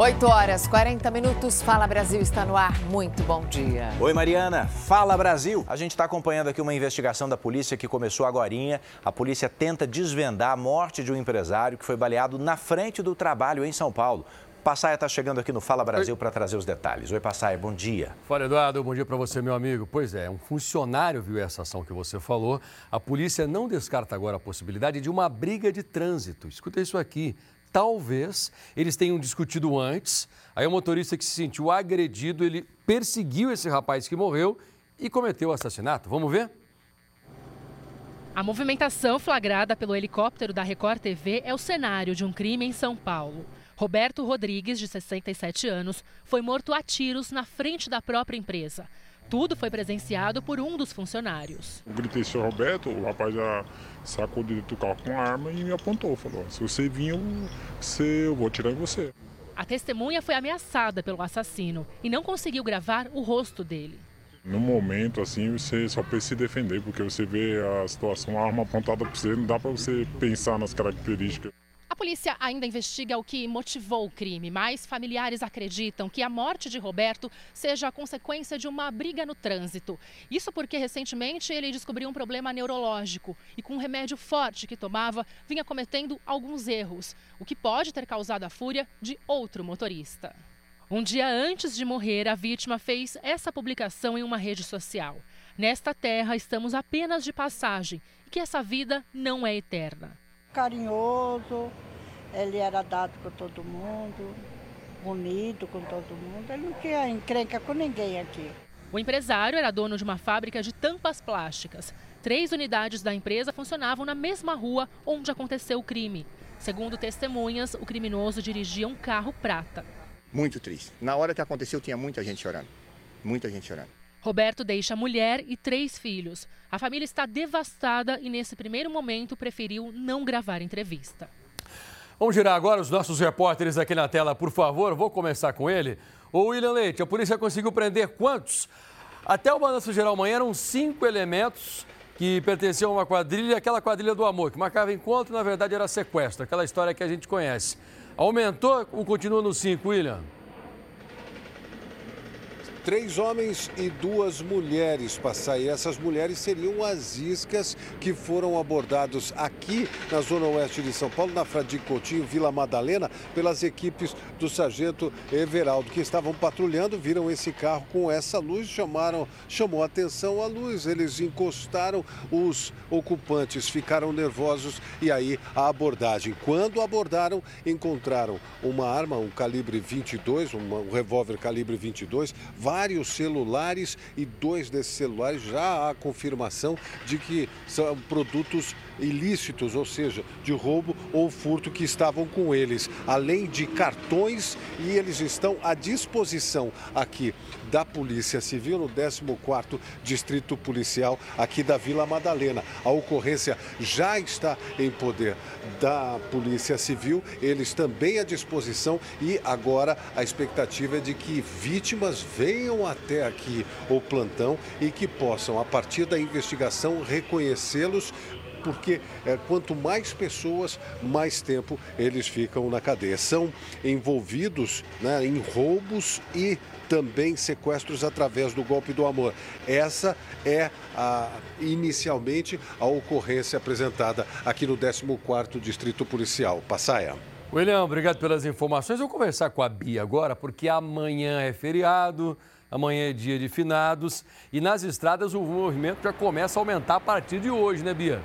8 horas 40 minutos. Fala Brasil está no ar. Muito bom dia. Oi, Mariana. Fala Brasil. A gente está acompanhando aqui uma investigação da polícia que começou agora. A polícia tenta desvendar a morte de um empresário que foi baleado na frente do trabalho em São Paulo. Passaia está chegando aqui no Fala Brasil para trazer os detalhes. Oi, Passaia, bom dia. Fala, Eduardo, bom dia para você, meu amigo. Pois é, um funcionário viu essa ação que você falou. A polícia não descarta agora a possibilidade de uma briga de trânsito. Escuta isso aqui talvez eles tenham discutido antes. Aí o motorista que se sentiu agredido, ele perseguiu esse rapaz que morreu e cometeu o assassinato. Vamos ver? A movimentação flagrada pelo helicóptero da Record TV é o cenário de um crime em São Paulo. Roberto Rodrigues, de 67 anos, foi morto a tiros na frente da própria empresa. Tudo foi presenciado por um dos funcionários. Eu gritei, seu Roberto, o rapaz já sacou do carro com a arma e me apontou. Falou, se você vir, eu, você, eu vou atirar em você. A testemunha foi ameaçada pelo assassino e não conseguiu gravar o rosto dele. No momento, assim, você só precisa se defender, porque você vê a situação, a arma apontada para você, não dá para você pensar nas características. A polícia ainda investiga o que motivou o crime, mas familiares acreditam que a morte de Roberto seja a consequência de uma briga no trânsito. Isso porque recentemente ele descobriu um problema neurológico e, com um remédio forte que tomava, vinha cometendo alguns erros, o que pode ter causado a fúria de outro motorista. Um dia antes de morrer, a vítima fez essa publicação em uma rede social. Nesta terra estamos apenas de passagem e que essa vida não é eterna carinhoso, ele era dado com todo mundo, unido com todo mundo. Ele não tinha encrenca com ninguém aqui. O empresário era dono de uma fábrica de tampas plásticas. Três unidades da empresa funcionavam na mesma rua onde aconteceu o crime. Segundo testemunhas, o criminoso dirigia um carro prata. Muito triste. Na hora que aconteceu, tinha muita gente chorando. Muita gente chorando. Roberto deixa mulher e três filhos. A família está devastada e, nesse primeiro momento, preferiu não gravar entrevista. Vamos girar agora os nossos repórteres aqui na tela, por favor. Vou começar com ele. O William Leite, a polícia conseguiu prender quantos? Até o balanço geral amanhã eram cinco elementos que pertenciam a uma quadrilha, aquela quadrilha do amor, que marcava encontro, na verdade era sequestro, aquela história que a gente conhece. Aumentou ou continua no cinco, William? Três homens e duas mulheres passaram. E essas mulheres seriam as iscas que foram abordados aqui na zona oeste de São Paulo, na Fradique Coutinho, Vila Madalena, pelas equipes do sargento Everaldo, que estavam patrulhando, viram esse carro com essa luz, chamaram, chamou atenção a luz. Eles encostaram, os ocupantes ficaram nervosos e aí a abordagem. Quando abordaram, encontraram uma arma, um calibre 22, um revólver calibre 22, vários celulares e dois desses celulares já há confirmação de que são produtos ilícitos, ou seja, de roubo ou furto que estavam com eles, além de cartões e eles estão à disposição aqui da Polícia Civil no 14º Distrito Policial aqui da Vila Madalena. A ocorrência já está em poder da Polícia Civil, eles também à disposição e agora a expectativa é de que vítimas venham até aqui o plantão e que possam, a partir da investigação, reconhecê-los porque é, quanto mais pessoas, mais tempo eles ficam na cadeia. São envolvidos né, em roubos e também sequestros através do golpe do amor. Essa é a, inicialmente a ocorrência apresentada aqui no 14º Distrito Policial. Passaia. William, obrigado pelas informações. Vou conversar com a Bia agora, porque amanhã é feriado, amanhã é dia de finados e nas estradas o movimento já começa a aumentar a partir de hoje, né, Bia?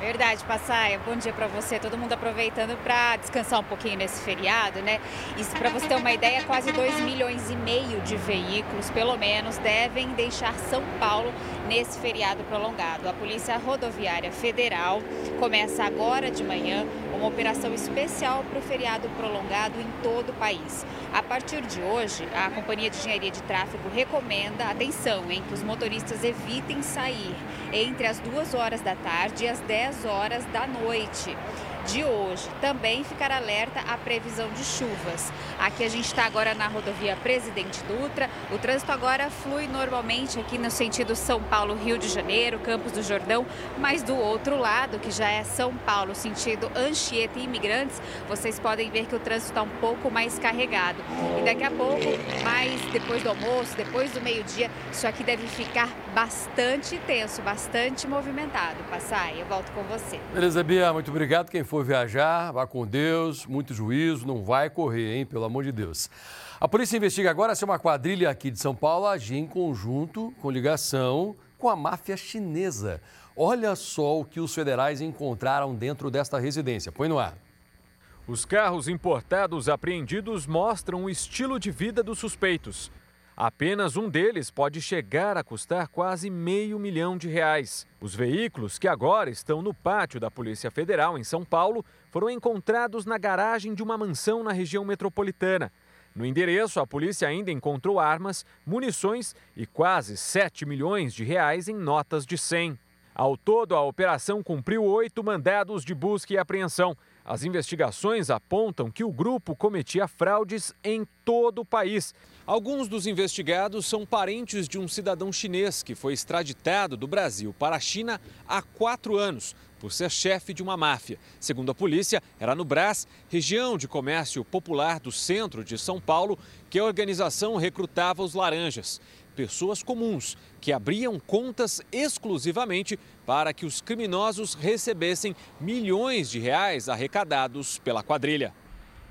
Verdade, Passaia. Bom dia para você. Todo mundo aproveitando para descansar um pouquinho nesse feriado, né? Isso para você ter uma ideia, quase 2 milhões e meio de veículos, pelo menos, devem deixar São Paulo nesse feriado prolongado. A Polícia Rodoviária Federal começa agora de manhã uma operação especial para o feriado prolongado em todo o país. A partir de hoje, a Companhia de Engenharia de Tráfego recomenda atenção em que os motoristas evitem sair entre as 2 horas da tarde e as 10 horas da noite. de hoje. Também ficar alerta à previsão de chuvas. Aqui a gente está agora na rodovia Presidente Dutra. O trânsito agora flui normalmente aqui no sentido São Paulo-Rio de Janeiro, Campos do Jordão, mas do outro lado, que já é São Paulo, sentido Anchieta e Imigrantes, vocês podem ver que o trânsito está um pouco mais carregado. E daqui a pouco, mais depois do almoço, depois do meio-dia, isso aqui deve ficar bastante tenso, bastante movimentado. Passar, eu volto com você. Beleza, Bia, muito obrigado. Quem for viajar, vá com Deus, muito juízo, não vai correr, hein, pelo amor de Deus. A polícia investiga agora se uma quadrilha aqui de São Paulo agia em conjunto, com ligação com a máfia chinesa. Olha só o que os federais encontraram dentro desta residência. Põe no ar. Os carros importados apreendidos mostram o estilo de vida dos suspeitos. Apenas um deles pode chegar a custar quase meio milhão de reais. Os veículos, que agora estão no pátio da Polícia Federal em São Paulo, foram encontrados na garagem de uma mansão na região metropolitana. No endereço, a polícia ainda encontrou armas, munições e quase 7 milhões de reais em notas de 100. Ao todo, a operação cumpriu oito mandados de busca e apreensão. As investigações apontam que o grupo cometia fraudes em todo o país. Alguns dos investigados são parentes de um cidadão chinês que foi extraditado do Brasil para a China há quatro anos por ser chefe de uma máfia. Segundo a polícia, era no Brás, região de comércio popular do centro de São Paulo, que a organização recrutava os laranjas. Pessoas comuns que abriam contas exclusivamente para que os criminosos recebessem milhões de reais arrecadados pela quadrilha.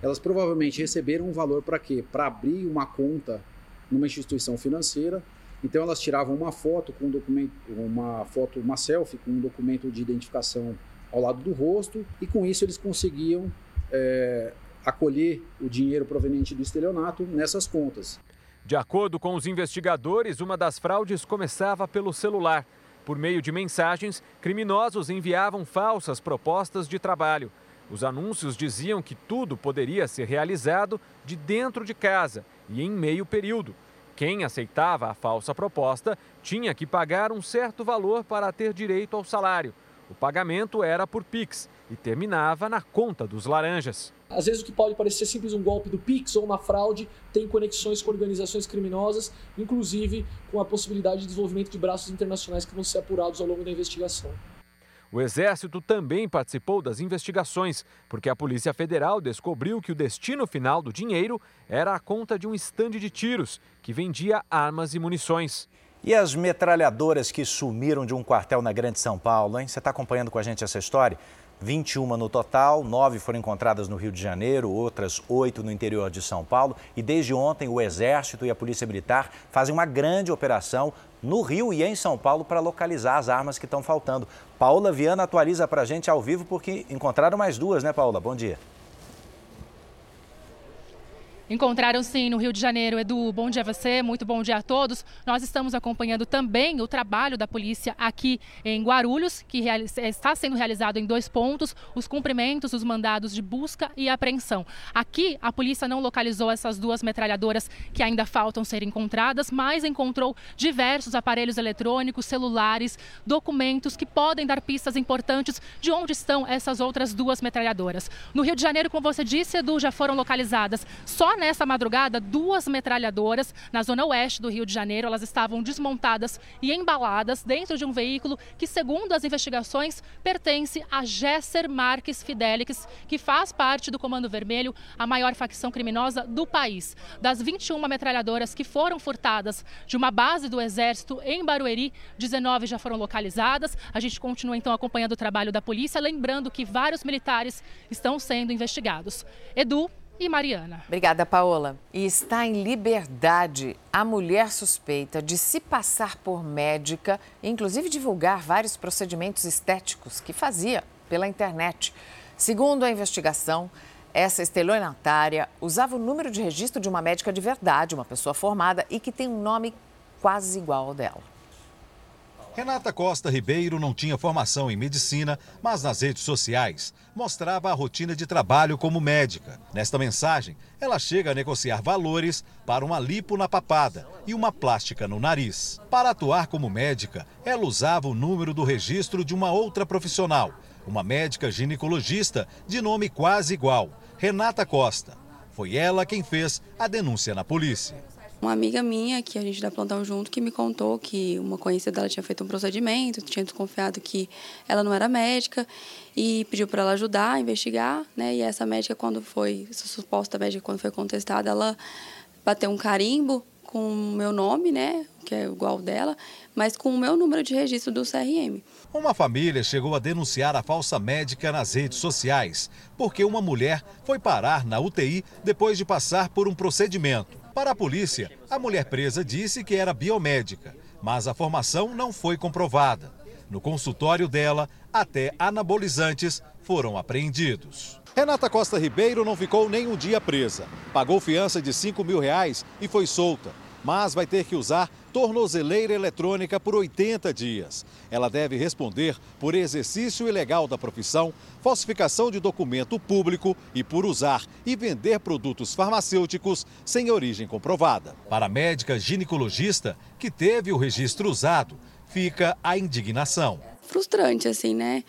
Elas provavelmente receberam um valor para quê? Para abrir uma conta numa instituição financeira. Então elas tiravam uma foto com um documento, uma foto, uma selfie com um documento de identificação ao lado do rosto e com isso eles conseguiam é, acolher o dinheiro proveniente do estelionato nessas contas. De acordo com os investigadores, uma das fraudes começava pelo celular. Por meio de mensagens, criminosos enviavam falsas propostas de trabalho. Os anúncios diziam que tudo poderia ser realizado de dentro de casa e em meio período. Quem aceitava a falsa proposta tinha que pagar um certo valor para ter direito ao salário. O pagamento era por Pix e terminava na conta dos laranjas. Às vezes o que pode parecer simples um golpe do Pix ou uma fraude tem conexões com organizações criminosas, inclusive com a possibilidade de desenvolvimento de braços internacionais que vão ser apurados ao longo da investigação. O Exército também participou das investigações, porque a Polícia Federal descobriu que o destino final do dinheiro era a conta de um estande de tiros que vendia armas e munições. E as metralhadoras que sumiram de um quartel na Grande São Paulo, hein? Você está acompanhando com a gente essa história? 21 no total, nove foram encontradas no Rio de Janeiro, outras oito no interior de São Paulo. E desde ontem, o Exército e a Polícia Militar fazem uma grande operação no Rio e em São Paulo para localizar as armas que estão faltando. Paula Viana atualiza para a gente ao vivo porque encontraram mais duas, né, Paula? Bom dia. Encontraram sim no Rio de Janeiro. Edu, bom dia a você, muito bom dia a todos. Nós estamos acompanhando também o trabalho da polícia aqui em Guarulhos, que está sendo realizado em dois pontos: os cumprimentos dos mandados de busca e apreensão. Aqui, a polícia não localizou essas duas metralhadoras que ainda faltam ser encontradas, mas encontrou diversos aparelhos eletrônicos, celulares, documentos que podem dar pistas importantes de onde estão essas outras duas metralhadoras. No Rio de Janeiro, como você disse, Edu, já foram localizadas só nessa madrugada, duas metralhadoras na zona oeste do Rio de Janeiro. Elas estavam desmontadas e embaladas dentro de um veículo que, segundo as investigações, pertence a Gesser Marques Fidelix, que faz parte do Comando Vermelho, a maior facção criminosa do país. Das 21 metralhadoras que foram furtadas de uma base do Exército em Barueri, 19 já foram localizadas. A gente continua então acompanhando o trabalho da polícia, lembrando que vários militares estão sendo investigados. Edu, e Mariana. Obrigada, Paola. E está em liberdade a mulher suspeita de se passar por médica e, inclusive, divulgar vários procedimentos estéticos que fazia pela internet. Segundo a investigação, essa estelionatária usava o número de registro de uma médica de verdade, uma pessoa formada e que tem um nome quase igual ao dela. Renata Costa Ribeiro não tinha formação em medicina, mas nas redes sociais mostrava a rotina de trabalho como médica. Nesta mensagem, ela chega a negociar valores para uma lipo na papada e uma plástica no nariz. Para atuar como médica, ela usava o número do registro de uma outra profissional, uma médica ginecologista de nome quase igual, Renata Costa. Foi ela quem fez a denúncia na polícia. Uma amiga minha, que a gente dá plantão junto, que me contou que uma conhecida dela tinha feito um procedimento, tinha desconfiado que ela não era médica e pediu para ela ajudar a investigar, né? E essa médica, quando foi, essa suposta médica, quando foi contestada, ela bateu um carimbo com o meu nome, né? Que é igual dela, mas com o meu número de registro do CRM. Uma família chegou a denunciar a falsa médica nas redes sociais, porque uma mulher foi parar na UTI depois de passar por um procedimento. Para a polícia, a mulher presa disse que era biomédica, mas a formação não foi comprovada. No consultório dela, até anabolizantes foram apreendidos. Renata Costa Ribeiro não ficou nem um dia presa. Pagou fiança de 5 mil reais e foi solta mas vai ter que usar tornozeleira eletrônica por 80 dias. Ela deve responder por exercício ilegal da profissão, falsificação de documento público e por usar e vender produtos farmacêuticos sem origem comprovada. Para a médica ginecologista, que teve o registro usado, fica a indignação. Frustrante, assim, né?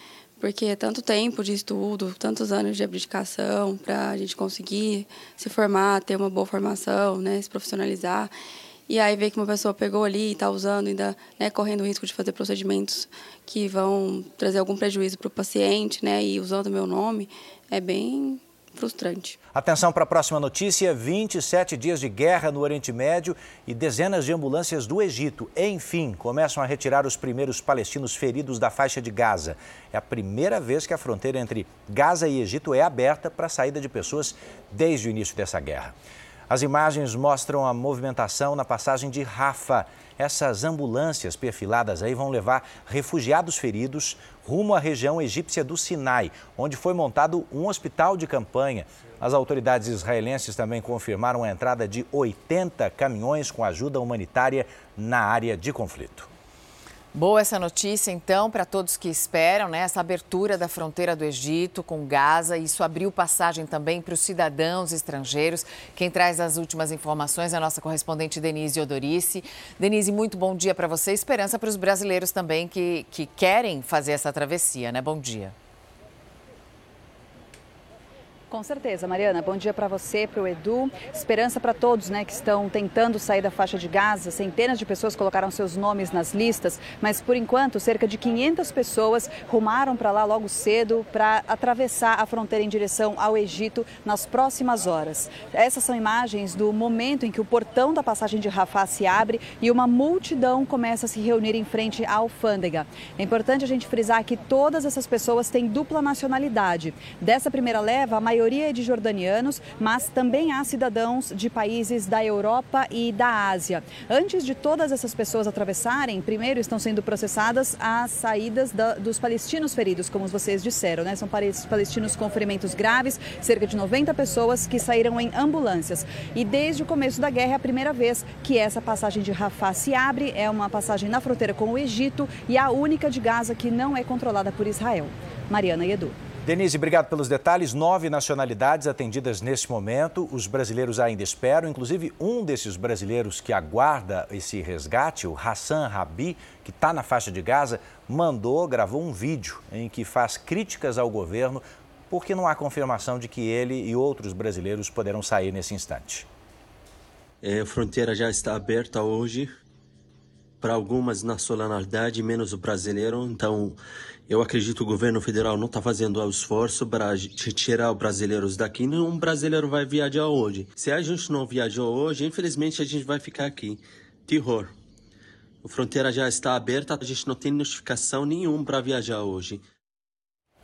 porque é tanto tempo de estudo, tantos anos de abdicação para a gente conseguir se formar, ter uma boa formação, né, se profissionalizar. E aí ver que uma pessoa pegou ali e está usando, ainda né, correndo o risco de fazer procedimentos que vão trazer algum prejuízo para o paciente, né, e usando o meu nome, é bem frustrante. Atenção para a próxima notícia: 27 dias de guerra no Oriente Médio e dezenas de ambulâncias do Egito, enfim, começam a retirar os primeiros palestinos feridos da faixa de Gaza. É a primeira vez que a fronteira entre Gaza e Egito é aberta para a saída de pessoas desde o início dessa guerra. As imagens mostram a movimentação na passagem de Rafa. Essas ambulâncias perfiladas aí vão levar refugiados feridos rumo à região egípcia do Sinai, onde foi montado um hospital de campanha. As autoridades israelenses também confirmaram a entrada de 80 caminhões com ajuda humanitária na área de conflito. Boa essa notícia, então, para todos que esperam, né? Essa abertura da fronteira do Egito com Gaza. Isso abriu passagem também para os cidadãos estrangeiros. Quem traz as últimas informações é a nossa correspondente Denise Odorice. Denise, muito bom dia para você. Esperança para os brasileiros também que, que querem fazer essa travessia, né? Bom dia. Com certeza, Mariana. Bom dia para você, para o Edu. Esperança para todos né, que estão tentando sair da faixa de Gaza. Centenas de pessoas colocaram seus nomes nas listas, mas por enquanto cerca de 500 pessoas rumaram para lá logo cedo para atravessar a fronteira em direção ao Egito nas próximas horas. Essas são imagens do momento em que o portão da passagem de Rafah se abre e uma multidão começa a se reunir em frente à alfândega. É importante a gente frisar que todas essas pessoas têm dupla nacionalidade. Dessa primeira leva, a maioria maioria é de jordanianos, mas também há cidadãos de países da Europa e da Ásia. Antes de todas essas pessoas atravessarem, primeiro estão sendo processadas as saídas da, dos palestinos feridos, como vocês disseram, né? São palestinos com ferimentos graves, cerca de 90 pessoas que saíram em ambulâncias. E desde o começo da guerra é a primeira vez que essa passagem de Rafah se abre, é uma passagem na fronteira com o Egito e a única de Gaza que não é controlada por Israel. Mariana e Edu. Denise, obrigado pelos detalhes. Nove nacionalidades atendidas nesse momento. Os brasileiros ainda esperam. Inclusive, um desses brasileiros que aguarda esse resgate, o Hassan Rabi, que está na faixa de Gaza, mandou, gravou um vídeo em que faz críticas ao governo porque não há confirmação de que ele e outros brasileiros poderão sair nesse instante. É, a fronteira já está aberta hoje para algumas nacionalidades, menos o brasileiro. Então, eu acredito que o governo federal não está fazendo o esforço para tirar os brasileiros daqui. Nenhum brasileiro vai viajar hoje. Se a gente não viajou hoje, infelizmente a gente vai ficar aqui. Terror. A fronteira já está aberta, a gente não tem notificação nenhuma para viajar hoje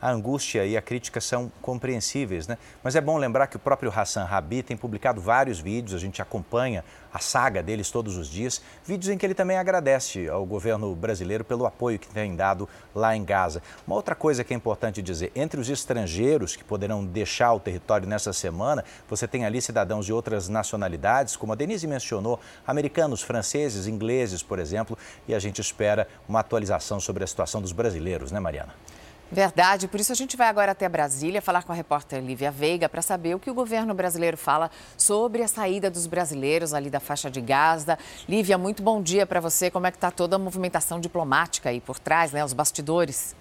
a angústia e a crítica são compreensíveis, né? Mas é bom lembrar que o próprio Hassan Rabi tem publicado vários vídeos, a gente acompanha a saga deles todos os dias, vídeos em que ele também agradece ao governo brasileiro pelo apoio que tem dado lá em Gaza. Uma outra coisa que é importante dizer, entre os estrangeiros que poderão deixar o território nessa semana, você tem ali cidadãos de outras nacionalidades, como a Denise mencionou, americanos, franceses, ingleses, por exemplo, e a gente espera uma atualização sobre a situação dos brasileiros, né, Mariana? Verdade, por isso a gente vai agora até Brasília falar com a repórter Lívia Veiga para saber o que o governo brasileiro fala sobre a saída dos brasileiros ali da faixa de Gaza. Lívia, muito bom dia para você. Como é que está toda a movimentação diplomática aí por trás, né, os bastidores?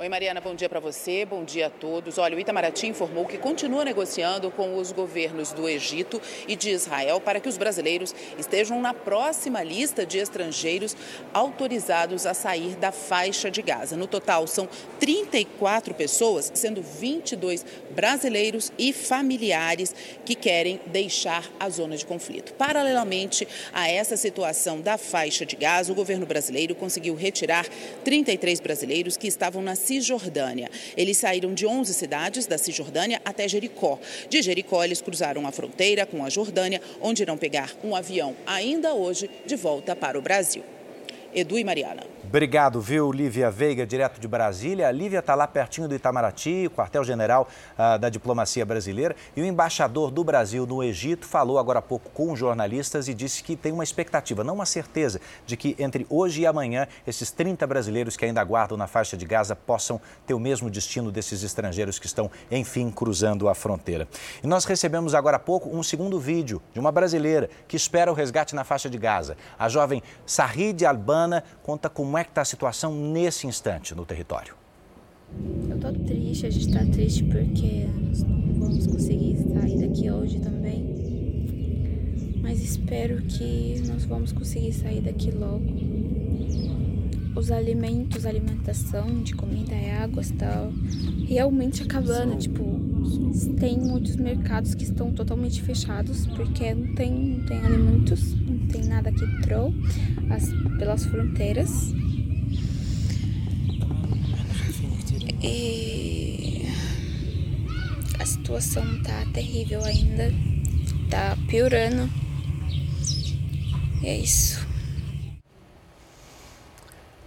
Oi, Mariana, bom dia para você, bom dia a todos. Olha, o Itamaraty informou que continua negociando com os governos do Egito e de Israel para que os brasileiros estejam na próxima lista de estrangeiros autorizados a sair da faixa de Gaza. No total, são 34 pessoas, sendo 22 brasileiros e familiares que querem deixar a zona de conflito. Paralelamente a essa situação da faixa de Gaza, o governo brasileiro conseguiu retirar 33 brasileiros que estavam na Cisjordânia. Eles saíram de 11 cidades da Cisjordânia até Jericó. De Jericó, eles cruzaram a fronteira com a Jordânia, onde irão pegar um avião ainda hoje de volta para o Brasil. Edu e Mariana. Obrigado, viu, Lívia Veiga, direto de Brasília. A Lívia está lá pertinho do Itamaraty, quartel-general uh, da diplomacia brasileira. E o embaixador do Brasil no Egito falou agora há pouco com jornalistas e disse que tem uma expectativa, não uma certeza, de que entre hoje e amanhã esses 30 brasileiros que ainda aguardam na faixa de Gaza possam ter o mesmo destino desses estrangeiros que estão, enfim, cruzando a fronteira. E nós recebemos agora há pouco um segundo vídeo de uma brasileira que espera o resgate na faixa de Gaza. A jovem Sahid Albana conta como como é que está a situação nesse instante no território? Eu estou triste, a gente está triste porque nós não vamos conseguir sair daqui hoje também. Mas espero que nós vamos conseguir sair daqui logo. Os alimentos, alimentação de comida e água está realmente acabando. Tipo, tem muitos mercados que estão totalmente fechados porque não tem, não tem alimentos, não tem nada que entrou as, pelas fronteiras. E a situação tá terrível ainda, tá piorando. E é isso.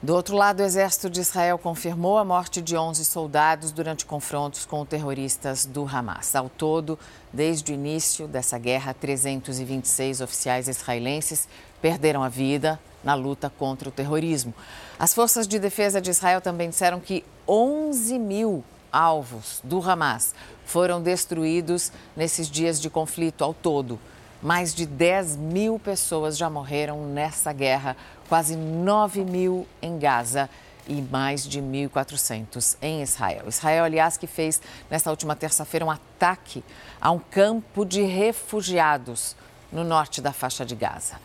Do outro lado, o exército de Israel confirmou a morte de 11 soldados durante confrontos com terroristas do Hamas. Ao todo, desde o início dessa guerra, 326 oficiais israelenses perderam a vida na luta contra o terrorismo. As forças de defesa de Israel também disseram que 11 mil alvos do Hamas foram destruídos nesses dias de conflito ao todo. Mais de 10 mil pessoas já morreram nessa guerra, quase 9 mil em Gaza e mais de 1.400 em Israel. Israel, aliás, que fez nesta última terça-feira um ataque a um campo de refugiados no norte da faixa de Gaza.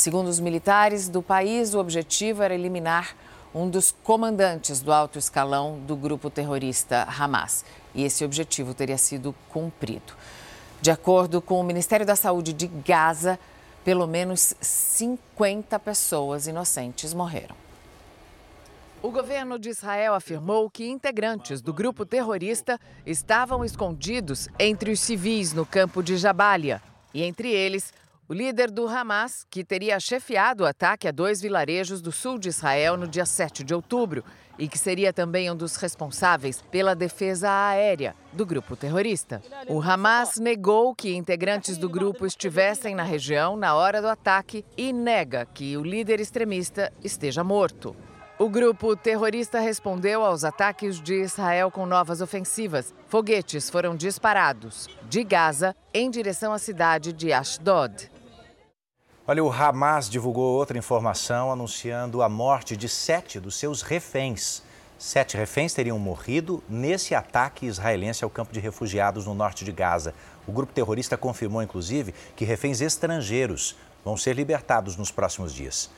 Segundo os militares do país, o objetivo era eliminar um dos comandantes do alto escalão do grupo terrorista Hamas. E esse objetivo teria sido cumprido. De acordo com o Ministério da Saúde de Gaza, pelo menos 50 pessoas inocentes morreram. O governo de Israel afirmou que integrantes do grupo terrorista estavam escondidos entre os civis no campo de Jabalia. E entre eles, o líder do Hamas, que teria chefiado o ataque a dois vilarejos do sul de Israel no dia 7 de outubro e que seria também um dos responsáveis pela defesa aérea do grupo terrorista. O Hamas negou que integrantes do grupo estivessem na região na hora do ataque e nega que o líder extremista esteja morto. O grupo terrorista respondeu aos ataques de Israel com novas ofensivas. Foguetes foram disparados de Gaza em direção à cidade de Ashdod. Olha, o Hamas divulgou outra informação anunciando a morte de sete dos seus reféns. Sete reféns teriam morrido nesse ataque israelense ao campo de refugiados no norte de Gaza. O grupo terrorista confirmou, inclusive, que reféns estrangeiros vão ser libertados nos próximos dias.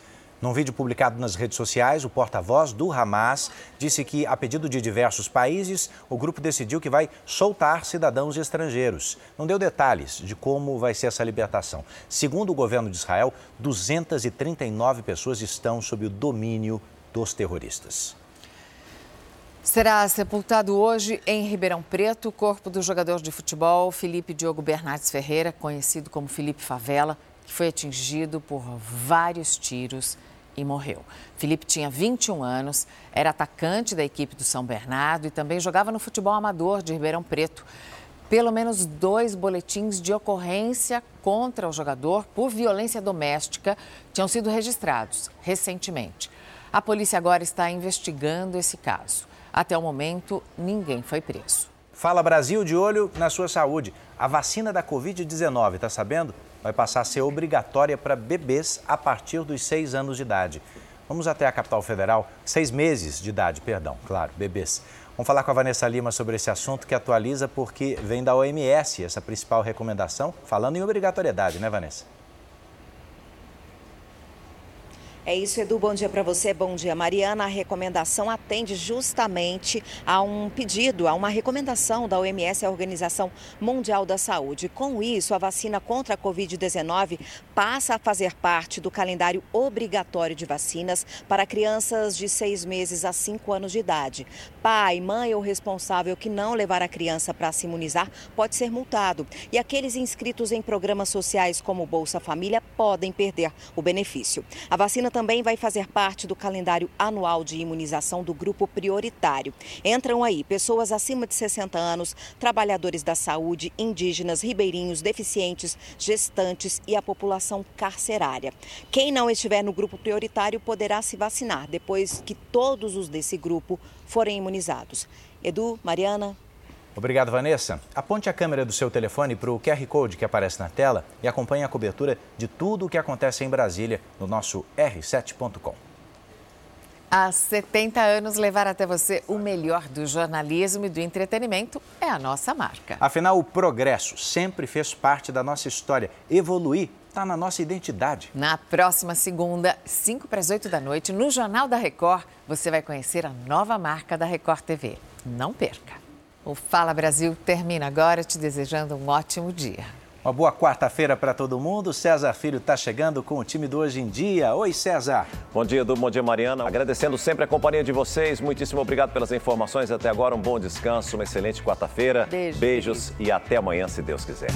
Num vídeo publicado nas redes sociais, o porta-voz do Hamas disse que, a pedido de diversos países, o grupo decidiu que vai soltar cidadãos estrangeiros. Não deu detalhes de como vai ser essa libertação. Segundo o governo de Israel, 239 pessoas estão sob o domínio dos terroristas. Será sepultado hoje em Ribeirão Preto o corpo do jogador de futebol Felipe Diogo Bernardes Ferreira, conhecido como Felipe Favela, que foi atingido por vários tiros e morreu. Felipe tinha 21 anos, era atacante da equipe do São Bernardo e também jogava no futebol amador de Ribeirão Preto. Pelo menos dois boletins de ocorrência contra o jogador por violência doméstica tinham sido registrados recentemente. A polícia agora está investigando esse caso. Até o momento, ninguém foi preso. Fala Brasil de olho na sua saúde. A vacina da Covid-19, está sabendo? Vai passar a ser obrigatória para bebês a partir dos seis anos de idade. Vamos até a capital federal, seis meses de idade, perdão, claro, bebês. Vamos falar com a Vanessa Lima sobre esse assunto que atualiza porque vem da OMS essa principal recomendação, falando em obrigatoriedade, né, Vanessa? É isso, Edu. Bom dia para você. Bom dia, Mariana. A recomendação atende justamente a um pedido, a uma recomendação da OMS, a Organização Mundial da Saúde. Com isso, a vacina contra a Covid-19 passa a fazer parte do calendário obrigatório de vacinas para crianças de seis meses a cinco anos de idade. Pai, mãe ou responsável que não levar a criança para se imunizar pode ser multado. E aqueles inscritos em programas sociais como Bolsa Família podem perder o benefício. A vacina também vai fazer parte do calendário anual de imunização do grupo prioritário. Entram aí pessoas acima de 60 anos, trabalhadores da saúde, indígenas, ribeirinhos, deficientes, gestantes e a população carcerária. Quem não estiver no grupo prioritário poderá se vacinar depois que todos os desse grupo forem imunizados. Edu, Mariana, Obrigado, Vanessa. Aponte a câmera do seu telefone para o QR Code que aparece na tela e acompanhe a cobertura de tudo o que acontece em Brasília no nosso r7.com. Há 70 anos, levar até você o melhor do jornalismo e do entretenimento é a nossa marca. Afinal, o progresso sempre fez parte da nossa história. Evoluir está na nossa identidade. Na próxima segunda, 5 para as 8 da noite, no Jornal da Record, você vai conhecer a nova marca da Record TV. Não perca! O Fala Brasil termina agora, te desejando um ótimo dia. Uma boa quarta-feira para todo mundo. César Filho está chegando com o time do Hoje em Dia. Oi, César. Bom dia, Edu. Bom dia, Mariana. Agradecendo sempre a companhia de vocês. Muitíssimo obrigado pelas informações. Até agora, um bom descanso, uma excelente quarta-feira. Beijo, Beijos e até amanhã, se Deus quiser.